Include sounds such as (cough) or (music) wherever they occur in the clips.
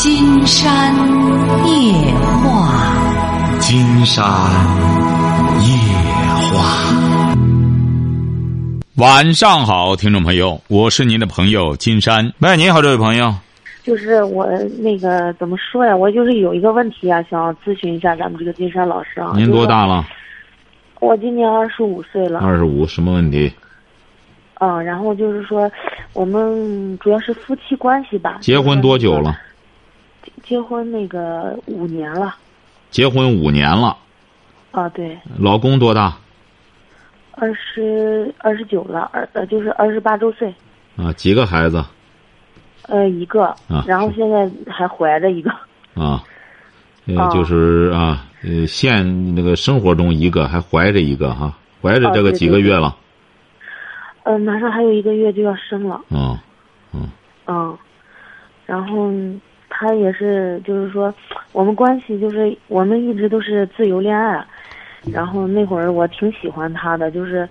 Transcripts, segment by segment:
金山夜话，金山夜话。晚上好，听众朋友，我是您的朋友金山。喂，你好，这位朋友。就是我那个怎么说呀？我就是有一个问题啊，想咨询一下咱们这个金山老师啊。您多大了？我今年二十五岁了。二十五，什么问题？嗯，然后就是说，我们主要是夫妻关系吧。结婚多久了？结婚那个五年了。结婚五年了。啊，对。老公多大？二十二十九了，二呃就是二十八周岁。啊，几个孩子？呃，一个。啊。然后现在还怀着一个。啊。呃，就是啊，呃，现那个生活中一个，还怀着一个哈，怀着这个几个月了。嗯，马上还有一个月就要生了。嗯，嗯。嗯，然后他也是，就是说，我们关系就是我们一直都是自由恋爱，然后那会儿我挺喜欢他的，就是，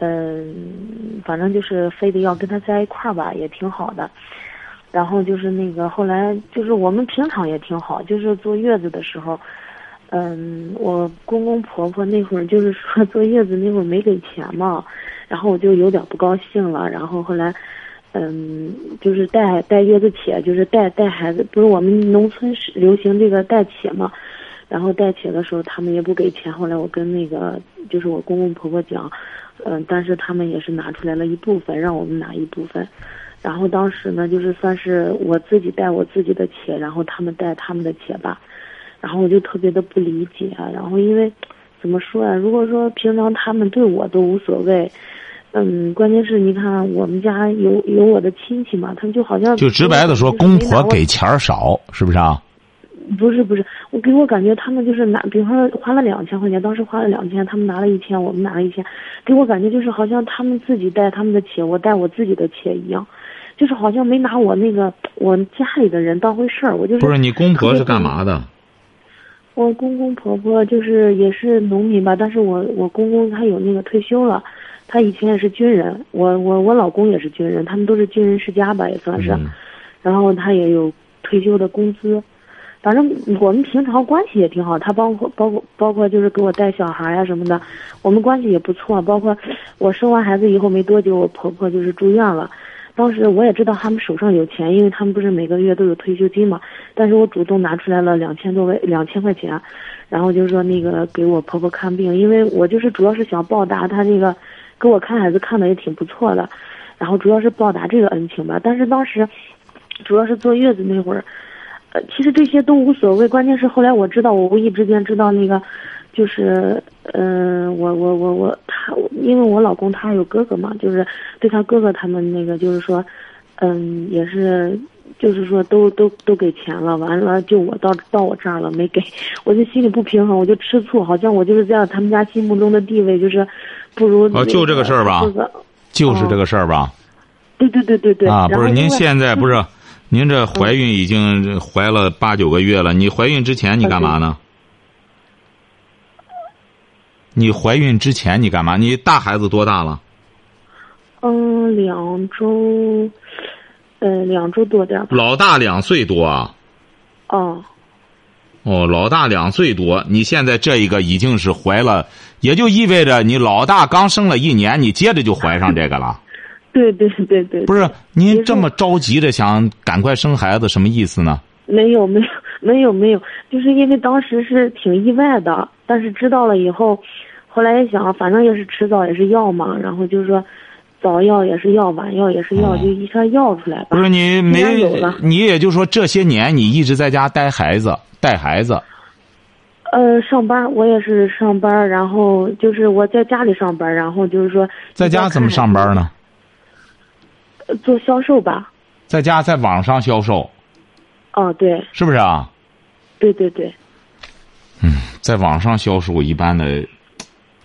嗯，反正就是非得要跟他在一块儿吧，也挺好的。然后就是那个后来就是我们平常也挺好，就是坐月子的时候，嗯，我公公婆婆那会儿就是说坐月子那会儿没给钱嘛。然后我就有点不高兴了，然后后来，嗯，就是带带月子且，就是带带孩子，不是我们农村是流行这个带且嘛，然后带且的时候他们也不给钱，后来我跟那个就是我公公婆婆讲，嗯，但是他们也是拿出来了一部分，让我们拿一部分，然后当时呢就是算是我自己带我自己的且，然后他们带他们的且吧，然后我就特别的不理解，然后因为怎么说呀？如果说平常他们对我都无所谓。嗯，关键是你看我们家有有我的亲戚嘛，他们就好像就直白的说，公婆给钱少，是不是啊？不是不是，我给我感觉他们就是拿，比方说花了两千块钱，当时花了两千，他们拿了一千，我们拿了一千，给我感觉就是好像他们自己带他们的钱，我带我自己的钱一样，就是好像没拿我那个我家里的人当回事儿，我就是。不是你公婆是干嘛的？我公公婆婆就是也是农民吧，但是我我公公他有那个退休了。他以前也是军人，我我我老公也是军人，他们都是军人世家吧，也算是。然后他也有退休的工资，反正我们平常关系也挺好。他包括包括包括就是给我带小孩呀什么的，我们关系也不错。包括我生完孩子以后没多久，我婆婆就是住院了。当时我也知道他们手上有钱，因为他们不是每个月都有退休金嘛。但是我主动拿出来了两千多块两千块钱，然后就是说那个给我婆婆看病，因为我就是主要是想报答他这个。给我看孩子看的也挺不错的，然后主要是报答这个恩情吧。但是当时，主要是坐月子那会儿，呃，其实这些都无所谓。关键是后来我知道，我无意之间知道那个，就是，嗯，我我我我他，因为我老公他有哥哥嘛，就是对他哥哥他们那个，就是说，嗯，也是，就是说都都都给钱了，完了就我到到我这儿了没给，我就心里不平衡，我就吃醋，好像我就是在他们家心目中的地位就是。不如哦，就这个事儿吧，就是这个事儿吧。对对对对对。啊，不是，您现在 (laughs) 不是，您这怀孕已经怀了八九个月了。你怀孕之前你干嘛呢？你怀孕之前你干嘛？你大孩子多大了？嗯，两周，呃，两周多点老大两岁多啊。哦。哦，老大两岁多，你现在这一个已经是怀了，也就意味着你老大刚生了一年，你接着就怀上这个了。(laughs) 对对对对。不是您这么着急着想赶快生孩子，什么意思呢？没有没有没有没有，(laughs) 就是因为当时是挺意外的，但是知道了以后，后来一想，反正也是迟早也是要嘛，然后就是说，早要也是要，晚要也是要，就一下要出来。不是你没，你也就说这些年你一直在家带孩子。带孩子，呃，上班我也是上班，然后就是我在家里上班，然后就是说在家怎么上班呢？做销售吧。在家在网上销售。哦，对。是不是啊？对对对。嗯，在网上销售，一般的，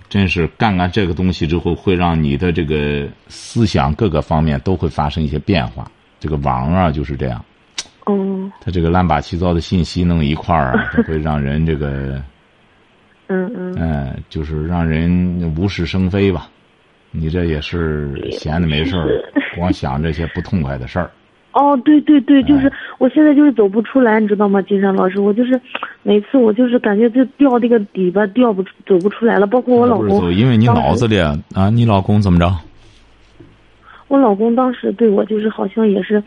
真是干干这个东西之后，会让你的这个思想各个方面都会发生一些变化。这个网啊，就是这样。哦，他这个乱八七糟的信息弄一块儿 (laughs) 会让人这个，嗯嗯，嗯，就是让人无事生非吧。你这也是闲的没事儿，(laughs) 光想这些不痛快的事儿。哦，对对对，就是我现在就是走不出来，你知道吗，金山老师？我就是每次我就是感觉就掉这个底吧，掉不走不出来了。包括我老公，因为你脑子里啊，你老公怎么着？我老公当时对我就是好像也是，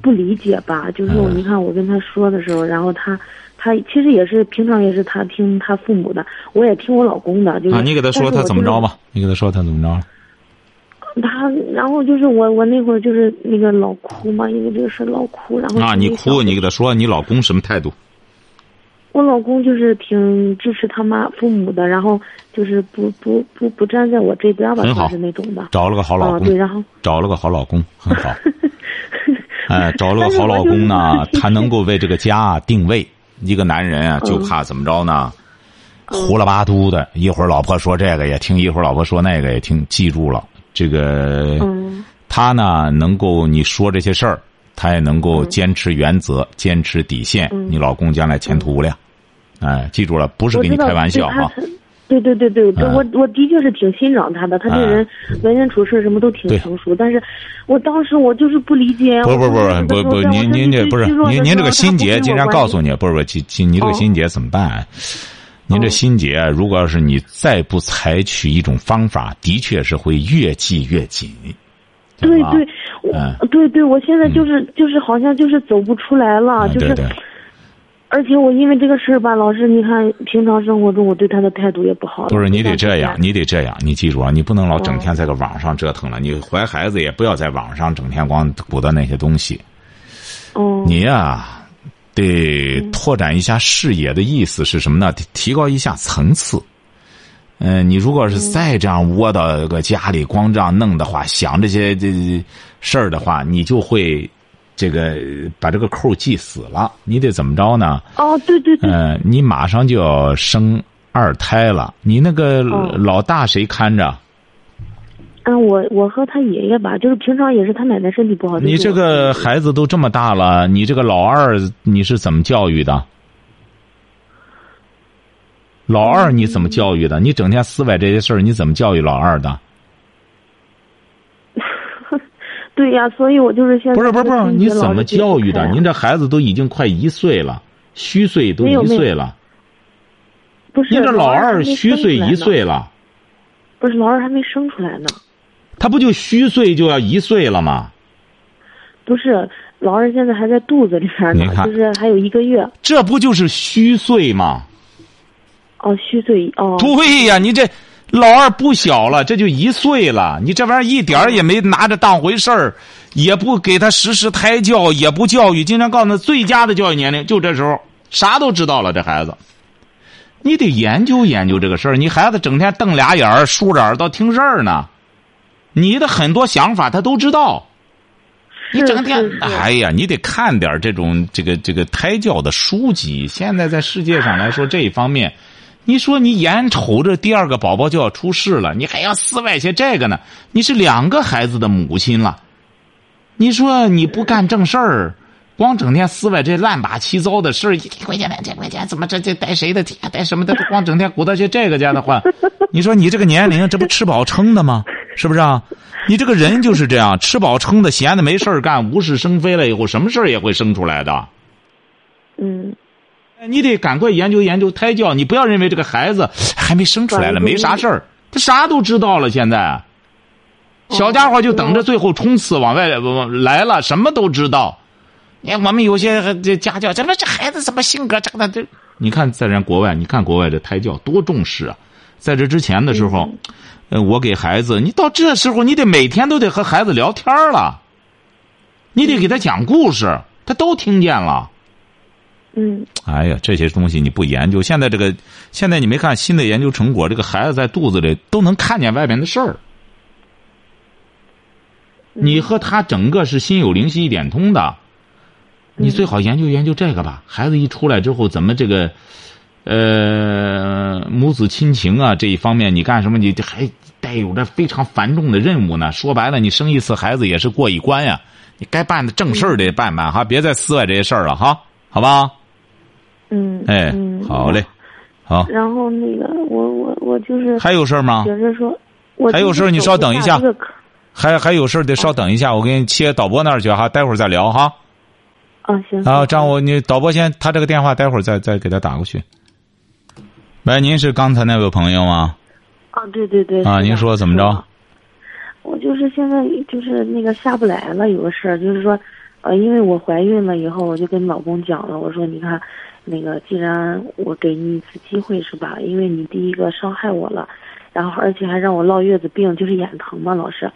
不理解吧？就是你看我跟他说的时候，然后他他其实也是平常也是他听他父母的，我也听我老公的。就是啊，你给他说他怎么着吧？你给他说他怎么着？他然后就是我我那会儿就是那个老哭嘛，因为这个事老哭，然后啊，你哭，你给他说你老公什么态度？我老公就是挺支持他妈父母的，然后就是不不不不站在我这边吧，就是那种的。找了个好老公，对，然后找了个好老公，很好。(laughs) 哎，找了个好老公呢，他能够为这个家定位。一个男人啊，就怕怎么着呢？胡了八嘟的，一会儿老婆说这个也听，一会儿老婆说那个也听，记住了。这个，他呢能够你说这些事儿，他也能够坚持原则，坚持底线。你老公将来前途无量，哎，记住了，不是跟你开玩笑哈。对对对对，我我的确是挺欣赏他的，他这人为人处事什么都挺成熟。但是，我当时我就是不理解。不不不不不，您您这不是您您这个心结，竟然告诉你，不是不是，亲你这个心结怎么办？您这心结，如果要是你再不采取一种方法，的确是会越系越紧。对对，我对对，我现在就是就是好像就是走不出来了，就是。而且我因为这个事儿吧，老师，你看平常生活中我对他的态度也不好。不是你得这样，你得这样，你记住啊，你不能老整天在个网上折腾了。你怀孩子也不要在网上整天光鼓捣那些东西。哦。你呀。得拓展一下视野的意思是什么呢？提高一下层次。嗯，你如果是再这样窝到个家里，光这样弄的话，想这些这事儿的话，你就会这个把这个扣系死了。你得怎么着呢？哦，对对对。嗯，你马上就要生二胎了，你那个老大谁看着？嗯，我我和他爷爷吧，就是平常也是他奶奶身体不好。你这个孩子都这么大了，你这个老二你是怎么教育的？老二你怎么教育的？你整天思维这些事儿，你怎么教育老二的？(laughs) 对呀，所以我就是现在不是不是不是，你怎么教育的？您这孩子都已经快一岁了，虚岁都一岁了。不是，您这老二虚岁一岁了。不是，老二还没生出来呢。他不就虚岁就要一岁了吗？不是，老二现在还在肚子里边呢，就是还有一个月。这不就是虚岁吗？哦，虚岁哦。对呀，你这老二不小了，这就一岁了。你这玩意儿一点也没拿着当回事儿，也不给他实施胎教，也不教育。经常告诉他，最佳的教育年龄就这时候，啥都知道了。这孩子，你得研究研究这个事儿。你孩子整天瞪俩眼儿，竖着耳朵听事儿呢。你的很多想法他都知道，你整天哎呀，你得看点这种这个这个胎教的书籍。现在在世界上来说这一方面，你说你眼瞅着第二个宝宝就要出世了，你还要思外些这个呢？你是两个孩子的母亲了，你说你不干正事儿，光整天思外这乱八七糟的事儿，一块钱两千块钱，怎么这这带谁的钱带什么的，光整天鼓捣些这个家的话，你说你这个年龄，这不吃饱撑的吗？是不是啊？你这个人就是这样，吃饱撑的，闲的没事干，无事生非了以后，什么事儿也会生出来的。嗯，你得赶快研究研究胎教。你不要认为这个孩子还没生出来了，没啥事儿，他啥都知道了。现在，小家伙就等着最后冲刺往外来了，什么都知道。你看我们有些这家教，怎么这孩子怎么性格这个这？你看在人国外，你看国外这胎教多重视啊！在这之前的时候。呃，我给孩子，你到这时候，你得每天都得和孩子聊天了，你得给他讲故事，他都听见了。嗯。哎呀，这些东西你不研究，现在这个，现在你没看新的研究成果，这个孩子在肚子里都能看见外面的事儿。你和他整个是心有灵犀一点通的，你最好研究研究这个吧。孩子一出来之后，怎么这个，呃，母子亲情啊这一方面，你干什么？你还。带有着非常繁重的任务呢。说白了，你生一次孩子也是过一关呀。你该办的正事儿得办办哈，别再思外这些事儿了哈，好吧？嗯。哎，好嘞，好。然后那个，我我我就是还有事儿吗？就是说，还有事儿，你稍等一下。还还有事儿得稍等一下，我给你切导播那儿去哈，待会儿再聊哈。啊，行。啊，张我，你导播先，他这个电话待会儿再再给他打过去。喂，您是刚才那位朋友吗？啊，对对对。啊，您说怎么着？我就是现在就是那个下不来了，有个事儿，就是说，呃，因为我怀孕了以后，我就跟老公讲了，我说你看，那个既然我给你一次机会是吧？因为你第一个伤害我了，然后而且还让我落月子病，就是眼疼嘛，老是。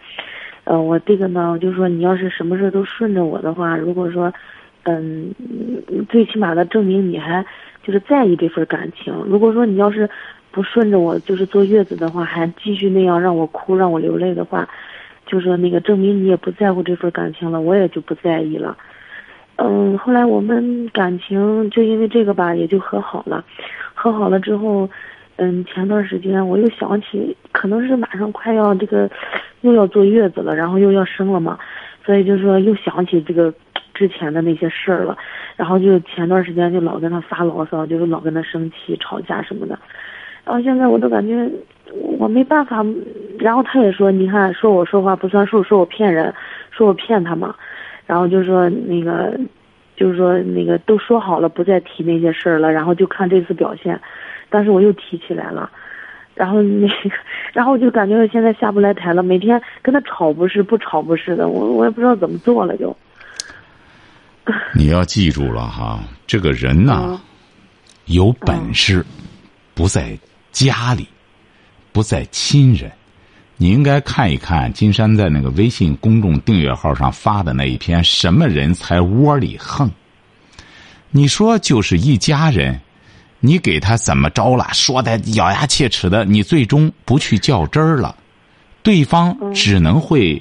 呃，我这个呢，就是说你要是什么事都顺着我的话，如果说。嗯，最起码的证明你还就是在意这份感情。如果说你要是不顺着我，就是坐月子的话，还继续那样让我哭、让我流泪的话，就说那个证明你也不在乎这份感情了，我也就不在意了。嗯，后来我们感情就因为这个吧，也就和好了。和好了之后，嗯，前段时间我又想起，可能是马上快要这个又要坐月子了，然后又要生了嘛，所以就说又想起这个。之前的那些事儿了，然后就前段时间就老跟他发牢骚，就是老跟他生气、吵架什么的，然后现在我都感觉我没办法，然后他也说，你看说我说话不算数，说我骗人，说我骗他嘛，然后就说那个，就是说那个都说好了不再提那些事儿了，然后就看这次表现，但是我又提起来了，然后那个，然后我就感觉现在下不来台了，每天跟他吵不是，不吵不是的，我我也不知道怎么做了就。(laughs) 你要记住了哈，这个人呐，有本事不在家里，不在亲人。你应该看一看金山在那个微信公众订阅号上发的那一篇《什么人才窝里横》。你说就是一家人，你给他怎么着了？说的咬牙切齿的，你最终不去较真儿了，对方只能会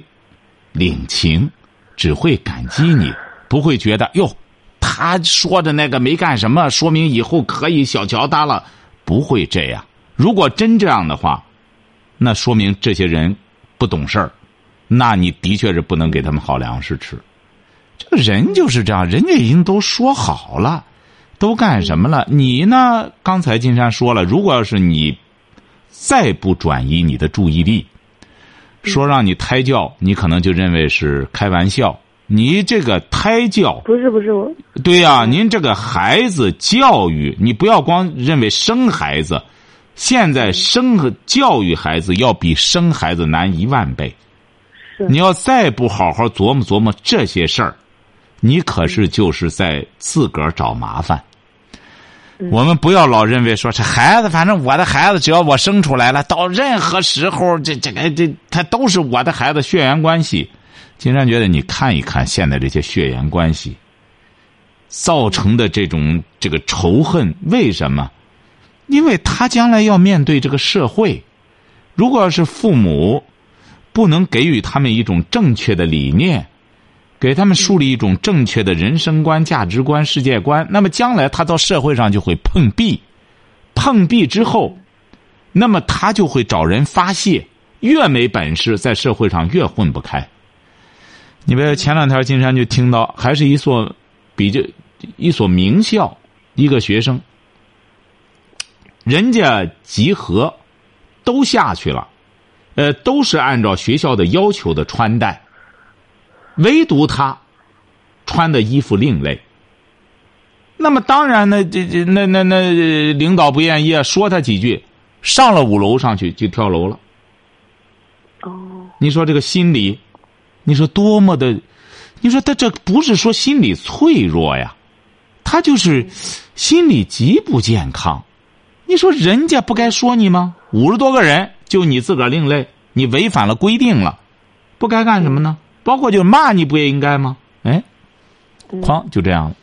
领情，只会感激你。不会觉得哟，他说的那个没干什么，说明以后可以小瞧他了。不会这样。如果真这样的话，那说明这些人不懂事儿。那你的确是不能给他们好粮食吃。这个人就是这样，人家已经都说好了，都干什么了？你呢？刚才金山说了，如果要是你再不转移你的注意力，说让你胎教，你可能就认为是开玩笑。你这个胎教不是不是我，对呀，您这个孩子教育，你不要光认为生孩子，现在生和教育孩子要比生孩子难一万倍。你要再不好好琢磨琢磨这些事儿，你可是就是在自个儿找麻烦。我们不要老认为说这孩子，反正我的孩子，只要我生出来了，到任何时候，这这个这他都是我的孩子，血缘关系。金山觉得，你看一看现在这些血缘关系造成的这种这个仇恨，为什么？因为他将来要面对这个社会，如果要是父母不能给予他们一种正确的理念，给他们树立一种正确的人生观、价值观、世界观，那么将来他到社会上就会碰壁，碰壁之后，那么他就会找人发泄，越没本事，在社会上越混不开。你别前两天金山就听到，还是一所比较一所名校，一个学生，人家集合都下去了，呃，都是按照学校的要求的穿戴，唯独他穿的衣服另类。那么当然呢，这这那那那领导不愿意啊，说他几句，上了五楼上去就跳楼了。哦，你说这个心理。你说多么的，你说他这不是说心理脆弱呀，他就是心理极不健康。你说人家不该说你吗？五十多个人就你自个儿另类，你违反了规定了，不该干什么呢？包括就骂你不也应该吗？哎，哐就这样了。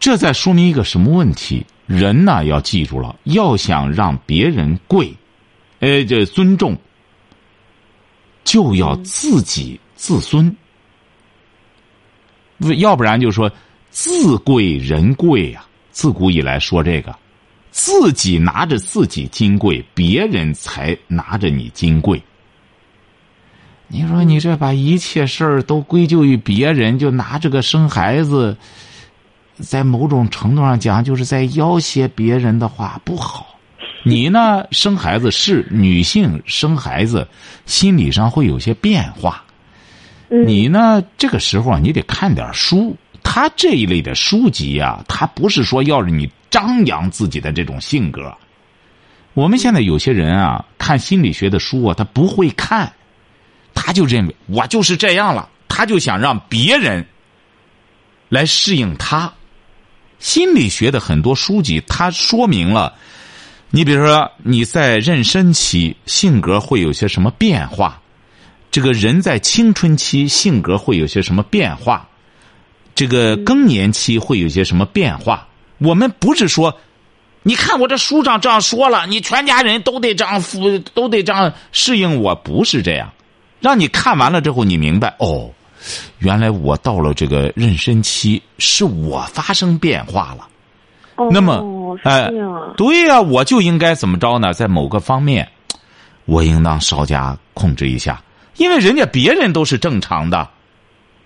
这在说明一个什么问题？人呢要记住了，要想让别人跪，哎，这尊重。就要自己自尊，要不然就说自贵人贵呀。自古以来说这个，自己拿着自己金贵，别人才拿着你金贵。你说你这把一切事儿都归咎于别人，就拿这个生孩子，在某种程度上讲，就是在要挟别人的话不好。你呢，生孩子是女性生孩子，心理上会有些变化。嗯你呢，这个时候啊，你得看点书。他这一类的书籍啊，他不是说要让你张扬自己的这种性格。我们现在有些人啊，看心理学的书啊，他不会看，他就认为我就是这样了，他就想让别人来适应他。心理学的很多书籍，它说明了，你比如说你在妊娠期性格会有些什么变化，这个人在青春期性格会有些什么变化，这个更年期会有些什么变化。我们不是说，你看我这书上这样说了，你全家人都得这样服，都得这样适应我，不是这样。让你看完了之后，你明白哦，原来我到了这个妊娠期，是我发生变化了。哦，那么，是哎这样啊，对呀、我就应该怎么着呢？在某个方面，我应当稍加控制一下，因为人家别人都是正常的。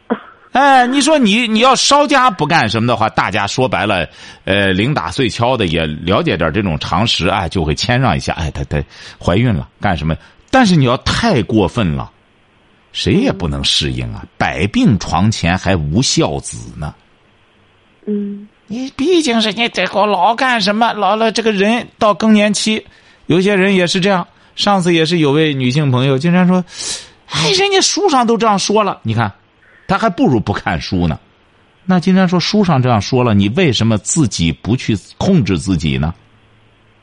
(laughs) 哎，你说你你要稍加不干什么的话，大家说白了，呃，零打碎敲的也了解点这种常识，哎，就会谦让一下。哎，她她怀孕了，干什么？但是你要太过分了，谁也不能适应啊！百病床前还无孝子呢。嗯你毕竟是你这个老干什么？老了这个人到更年期，有些人也是这样。上次也是有位女性朋友经常说：“哎，人家书上都这样说了，你看，他还不如不看书呢。”那经常说书上这样说了，你为什么自己不去控制自己呢？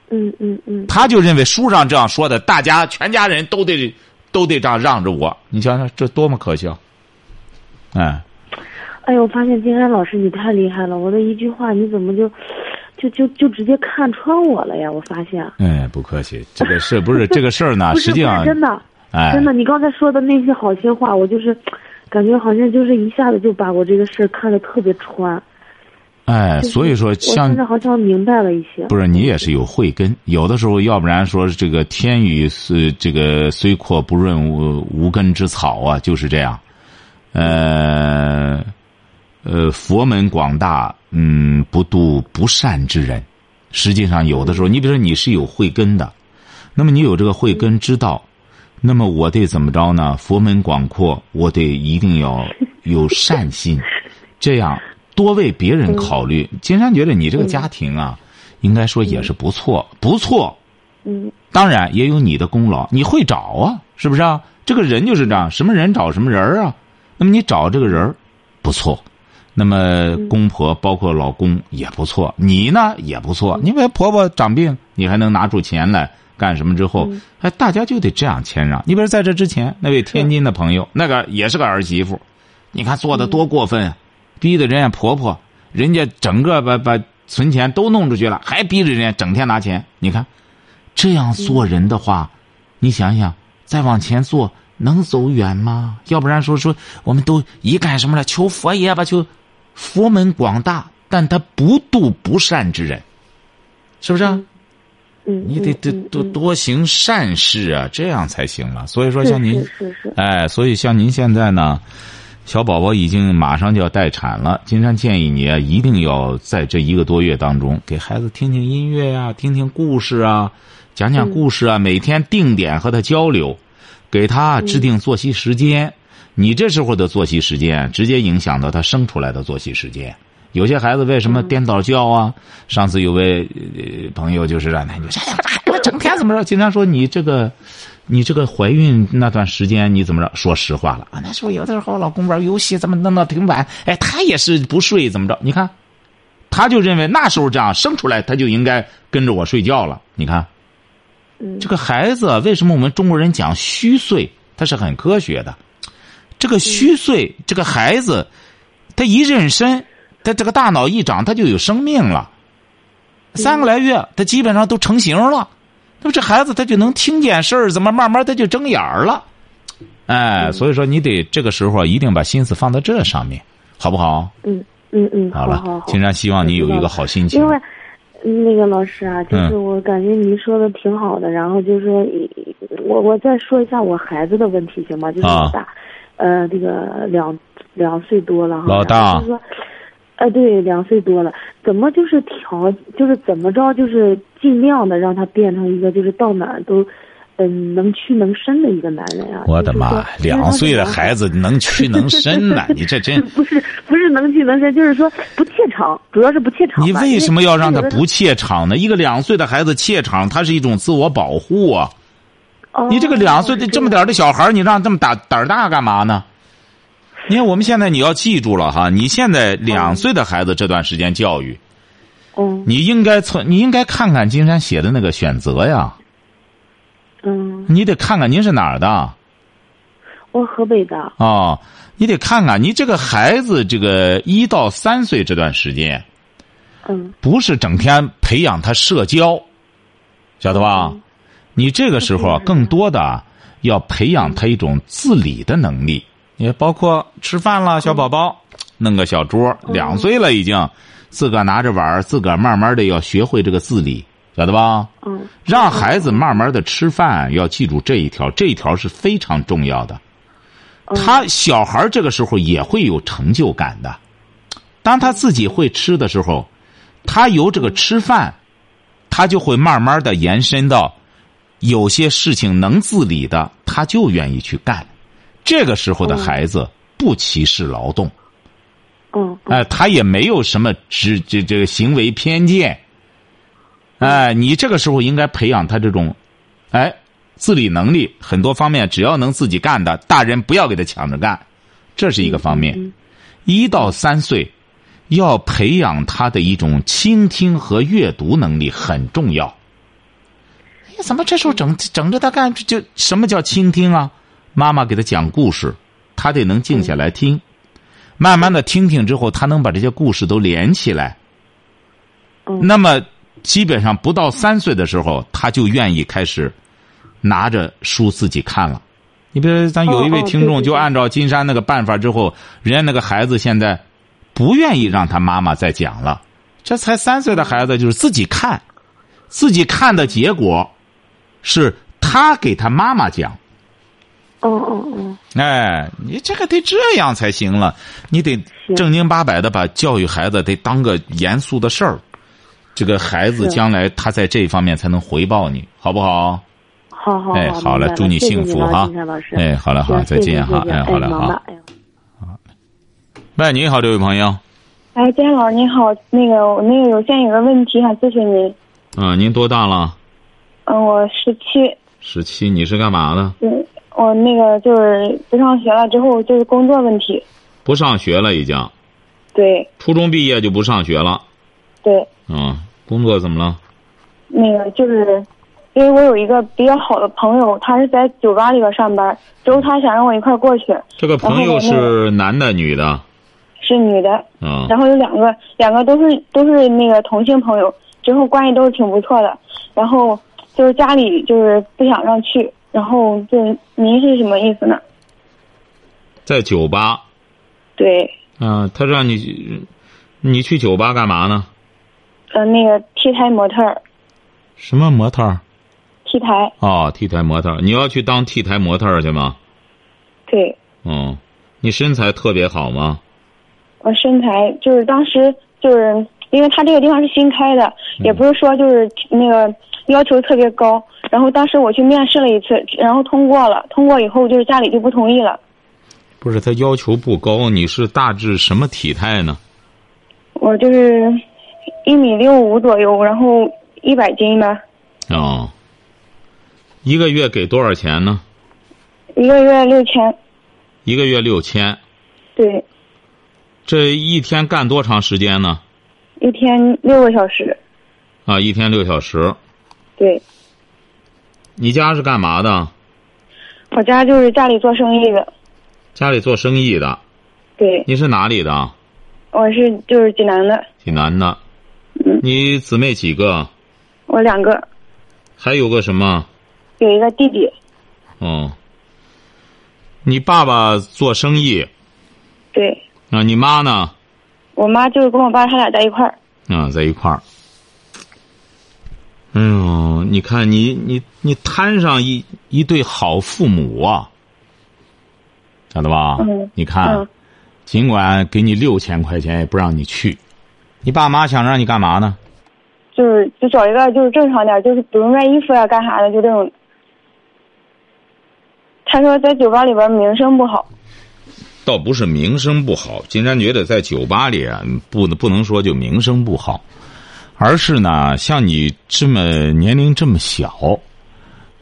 嗯嗯嗯，他就认为书上这样说的，大家全家人都得都得这样让着我。你想想，这多么可笑！哎，哎呦，我发现金山老师你太厉害了，我的一句话你怎么就就就就直接看穿我了呀？我发现。哎，不客气，这个事不是这个事儿呢，(laughs) 实际上真的，哎，真的，你刚才说的那些好心话，我就是感觉好像就是一下子就把我这个事儿看得特别穿。哎，所以说我像现在好像明白了一些。不是你也是有慧根，有的时候要不然说这个天雨是这个虽阔不润无无根之草啊，就是这样。呃，呃，佛门广大，嗯，不度不善之人。实际上，有的时候，你比如说你是有慧根的，那么你有这个慧根之道，那么我得怎么着呢？佛门广阔，我得一定要 (laughs) 有善心，这样多为别人考虑。金山觉得你这个家庭啊，应该说也是不错，不错。嗯当然也有你的功劳，你会找啊，是不是啊？这个人就是这样，什么人找什么人儿啊。那么你找这个人儿不错，那么公婆包括老公也不错，你呢也不错。你为婆婆长病，你还能拿出钱来干什么？之后，哎，大家就得这样谦让。你比如在这之前，那位天津的朋友，那个也是个儿媳妇，你看做的多过分啊！逼得人家婆婆，人家整个把把存钱都弄出去了，还逼着人家整天拿钱。你看，这样做人的话，你想想，再往前做能走远吗？要不然说说我们都一干什么了？求佛爷吧，求佛门广大，但他不度不善之人，是不是啊？嗯，你得得嗯多多行善事啊，这样才行了。所以说，像您是是是，哎，所以像您现在呢，小宝宝已经马上就要待产了。金山建议你啊，一定要在这一个多月当中，给孩子听听音乐呀、听听故事啊，讲讲故事啊，每天定点和他交流，给他制定作息时间。你这时候的作息时间，直接影响到他生出来的作息时间。有些孩子为什么颠倒觉啊？上次有位呃朋友就是让他，你说哎呀，这孩子整天怎么着？经常说你这个，你这个怀孕那段时间你怎么着？说实话了啊，那时候有的时候老公玩游戏怎么弄到挺晚？哎，他也是不睡怎么着？你看，他就认为那时候这样生出来他就应该跟着我睡觉了。你看，嗯这个孩子为什么我们中国人讲虚岁？他是很科学的。这个虚岁，这个孩子，他一妊娠，他这个大脑一长，他就有生命了。三个来月，他基本上都成型了。那么这孩子他就能听见事儿，怎么慢慢他就睁眼儿了？哎，所以说你得这个时候一定把心思放在这上面，好不好？嗯嗯嗯，好了，好好好。金山希望你有一个好心情因。为嗯那个老师啊，就是嗯我感觉您说的挺好的，然后就是说，我我再说一下我孩子的问题行吗？就是大，呃，这个两两岁多了哈。老大然后就是说，呃，对，两岁多了，怎么就是调，就是怎么着，就是尽量的让他变成一个就是到哪儿都，嗯，能屈能伸的一个男人啊。我的妈！两岁的孩子子能屈能伸呢？(laughs) 你这真不是不是能屈能伸，就是说不怯场，主要是不怯场。你为什么要让他不怯场呢？一个两岁的孩子怯场，他是一种自我保护啊。你这个两岁的这么点的小孩，你让这么大胆儿大干嘛呢？你看我们现在你要记住了哈，你现在两岁的孩子这段时间教育，嗯，你应该从你应该看看金山写的那个选择呀。嗯，你得看看您是哪儿的。我河北的。哦，你得看看你这个孩子这个一到三岁这段时间，嗯，不是整天培养他社交，晓得吧？你这个时候 (laughs) 更多的要培养他一种自理的能力，也包括吃饭了，小宝宝弄个小桌，两岁了已经，自个儿拿着碗自个儿慢慢的要学会这个自理，晓得吧？嗯，让孩子慢慢的吃饭，要记住这一条，这一条是非常重要的。他小孩这个时候也会有成就感的，当他自己会吃的时候，他由这个吃饭，他就会慢慢的延伸到。有些事情能自理的，他就愿意去干。这个时候的孩子不歧视劳动，嗯，哎，他也没有什么只这这个行为偏见。哎，你这个时候应该培养他这种，哎，自理能力，很多方面只要能自己干的，大人不要给他抢着干，这是一个方面。一到三岁，要培养他的一种倾听和阅读能力很重要。怎么这时候整整着他干？就什么叫倾听啊？妈妈给他讲故事，他得能静下来听。慢慢的听听之后，他能把这些故事都连起来。那么基本上不到三岁的时候，他就愿意开始拿着书自己看了。你比如咱有一位听众，就按照金山那个办法之后，人家那个孩子现在不愿意让他妈妈再讲了。这才三岁的孩子，就是自己看，自己看的结果。是他给他妈妈讲。哦哦哦！哎，你这个得这样才行了，你得正经八百的把教育孩子得当个严肃的事儿。这个孩子将来他在这一方面才能回报你，好不好？好好好，哎，好了，祝你幸福哈！哎，好了，好，再见哈！哎，好了，好。好。喂，你好，这位朋友。哎，金老师你好，那个我那个有现有个问题想咨询您。嗯，您多大了？嗯，我十七。十七，你是干嘛的？嗯，我那个就是不上学了，之后就是工作问题。不上学了，已经。对。初中毕业就不上学了。对。嗯，工作怎么了？那个就是，因为我有一个比较好的朋友，他是在酒吧里边上班，之后他想让我一块过去。这个朋友是男的，女的？是女的。嗯。然后有两个，两个都是都是那个同性朋友，之后关系都是挺不错的，然后。就是家里就是不想让去，然后就您是什么意思呢？在酒吧。对。嗯，他让你，你去酒吧干嘛呢？呃，那个 T 台模特。什么模特？T 台。哦，T 台模特，你要去当 T 台模特去吗？对。嗯，你身材特别好吗？我身材就是当时就是因为他这个地方是新开的，也不是说就是那个。要求特别高，然后当时我去面试了一次，然后通过了。通过以后，就是家里就不同意了。不是他要求不高，你是大致什么体态呢？我就是一米六五左右，然后一百斤吧。哦。一个月给多少钱呢？一个月六千。一个月六千。对。这一天干多长时间呢？一天六个小时。啊，一天六小时。对，你家是干嘛的？我家就是家里做生意的。家里做生意的。对。你是哪里的？我是就是济南的。济南的。嗯。你姊妹几个？我两个。还有个什么？有一个弟弟。哦。你爸爸做生意。对。啊，你妈呢？我妈就是跟我爸他俩在一块儿。啊，在一块儿。哎呦，你看你你你摊上一一对好父母啊，晓得吧？嗯。你看，尽管给你六千块钱，也不让你去。你爸妈想让你干嘛呢？就是就找一个就是正常点，就是比如卖衣服呀、干啥的，就这种。他说在酒吧里边名声不好。倒不是名声不好，金山觉得在酒吧里啊，不不能说就名声不好，而是呢，像你这么年龄这么小，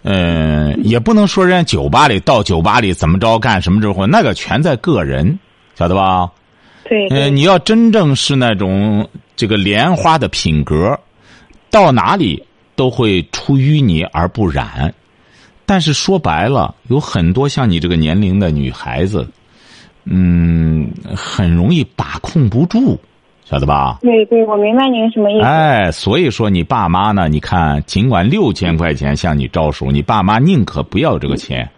呃，也不能说人家酒吧里到酒吧里怎么着干什么之后，那个全在个人，晓得吧？对。呃，你要真正是那种这个莲花的品格，到哪里都会出淤泥而不染。但是说白了，有很多像你这个年龄的女孩子。嗯，很容易把控不住，晓得吧？对对，我明白您什么意思。哎，所以说你爸妈呢？你看，尽管六千块钱向你招手，你爸妈宁可不要这个钱，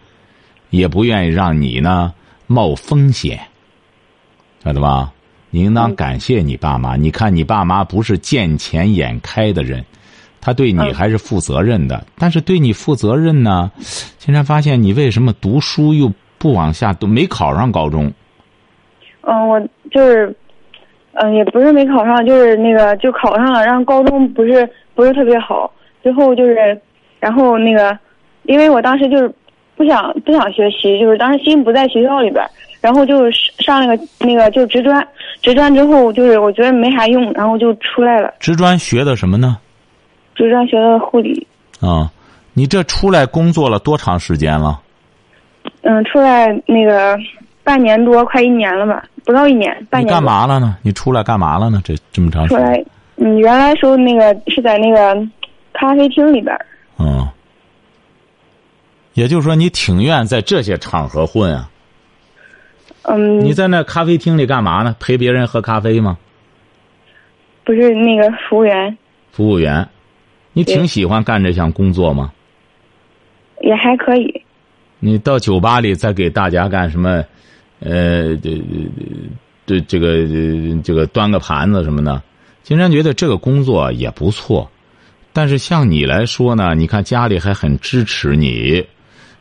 也不愿意让你呢冒风险，晓得吧？你应当感谢你爸妈。你看，你爸妈不是见钱眼开的人，他对你还是负责任的。但是对你负责任呢，竟然发现你为什么读书又？不往下都没考上高中。嗯，我就是，嗯，也不是没考上，就是那个就考上了，然后高中不是不是特别好，最后就是，然后那个，因为我当时就是不想不想学习，就是当时心不在学校里边，然后就上那个那个就职专，职专之后就是我觉得没啥用，然后就出来了。职专学的什么呢？职专学的护理。啊，你这出来工作了多长时间了？嗯，出来那个半年多，快一年了吧？不到一年，半年。你干嘛了呢？你出来干嘛了呢？这这么长时间。出来，嗯，原来时候那个是在那个咖啡厅里边。嗯。也就是说，你挺愿在这些场合混啊？嗯。你在那咖啡厅里干嘛呢？陪别人喝咖啡吗？不是那个服务员。服务员，你挺喜欢干这项工作吗？也还可以。你到酒吧里再给大家干什么？呃，这这这个这个端个盘子什么的，金山觉得这个工作也不错。但是像你来说呢，你看家里还很支持你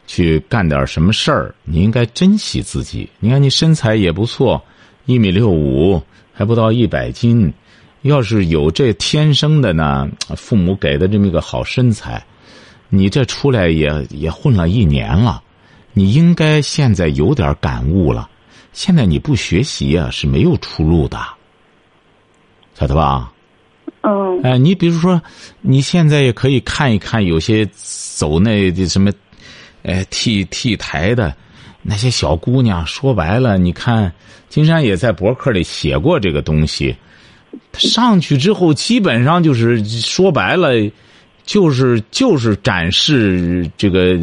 去干点什么事儿，你应该珍惜自己。你看你身材也不错，一米六五，还不到一百斤。要是有这天生的呢，父母给的这么一个好身材，你这出来也也混了一年了。你应该现在有点感悟了，现在你不学习啊是没有出路的，晓得吧？嗯。哎，你比如说，你现在也可以看一看有些走那的什么，哎，T T 台的那些小姑娘。说白了，你看金山也在博客里写过这个东西，上去之后基本上就是说白了，就是就是展示这个。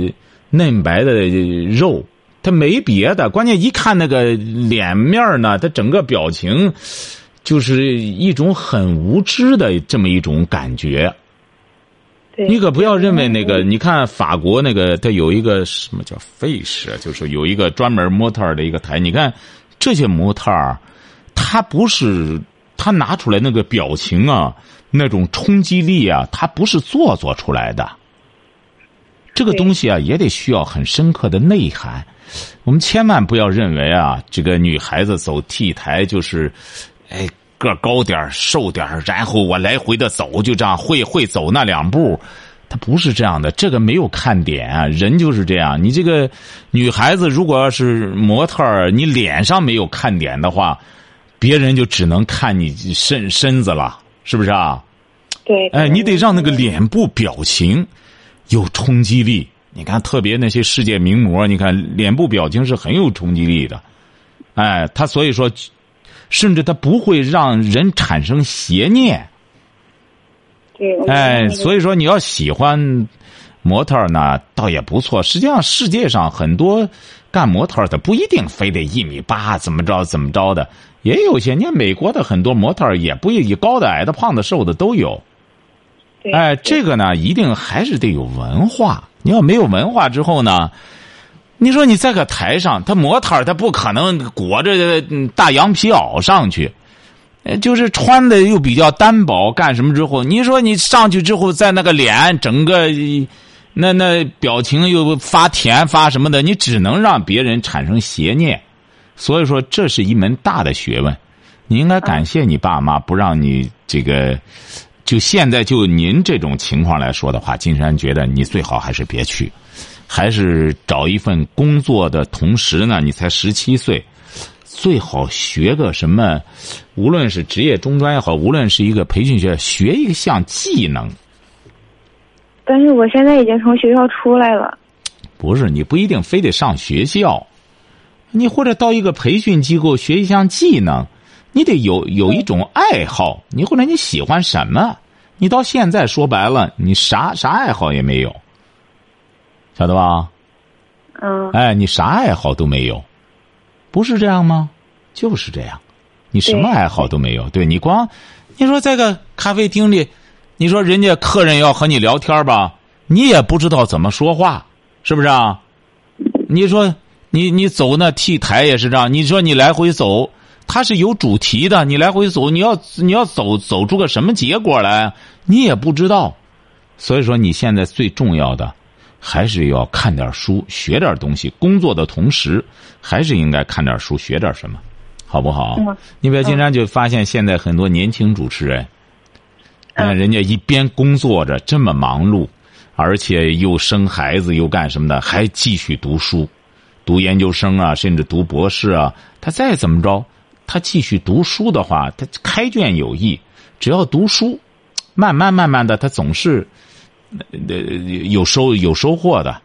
嫩白的肉，他没别的，关键一看那个脸面呢，他整个表情，就是一种很无知的这么一种感觉。你可不要认为那个，你看法国那个，他有一个什么叫 face，就是有一个专门模特的一个台。你看这些模特儿，他不是他拿出来那个表情啊，那种冲击力啊，他不是做作出来的。这个东西啊，也得需要很深刻的内涵。我们千万不要认为啊，这个女孩子走 T 台就是，哎，个高点瘦点然后我来回的走，就这样会会走那两步，她不是这样的。这个没有看点啊，人就是这样。你这个女孩子如果要是模特你脸上没有看点的话，别人就只能看你身身子了，是不是啊？对。哎，你得让那个脸部表情。有冲击力，你看，特别那些世界名模，你看脸部表情是很有冲击力的，哎，他所以说，甚至他不会让人产生邪念。对，哎，所以说你要喜欢模特呢，倒也不错。实际上，世界上很多干模特的不一定非得一米八，怎么着怎么着的，也有些。你看美国的很多模特也不一高的、矮的、胖的、瘦的都有。哎，这个呢，一定还是得有文化。你要没有文化之后呢，你说你在个台上，他模特他不可能裹着大羊皮袄上去，就是穿的又比较单薄，干什么之后，你说你上去之后，在那个脸整个那那表情又发甜发什么的，你只能让别人产生邪念。所以说，这是一门大的学问。你应该感谢你爸妈，不让你这个。就现在就您这种情况来说的话，金山觉得你最好还是别去，还是找一份工作的同时呢，你才十七岁，最好学个什么，无论是职业中专也好，无论是一个培训学校，学一项技能。但是我现在已经从学校出来了。不是，你不一定非得上学校，你或者到一个培训机构学一项技能。你得有有一种爱好，你或者你喜欢什么？你到现在说白了，你啥啥爱好也没有，晓得吧？嗯。哎，你啥爱好都没有，不是这样吗？就是这样，你什么爱好都没有。对你光，你说在个咖啡厅里，你说人家客人要和你聊天吧，你也不知道怎么说话，是不是啊？你说你你走那 T 台也是这样，你说你来回走。它是有主题的，你来回走，你要你要走走出个什么结果来，你也不知道。所以说，你现在最重要的还是要看点书，学点东西。工作的同时，还是应该看点书，学点什么，好不好？你比如金山就发现，现在很多年轻主持人，嗯，人家一边工作着这么忙碌，而且又生孩子又干什么的，还继续读书，读研究生啊，甚至读博士啊。他再怎么着。他继续读书的话，他开卷有益。只要读书，慢慢慢慢的，他总是呃有收有收获的，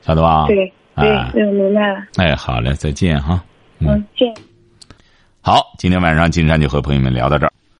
晓得吧？对对，我明白了。哎，好嘞，再见哈。嗯，见。好，今天晚上金山就和朋友们聊到这儿。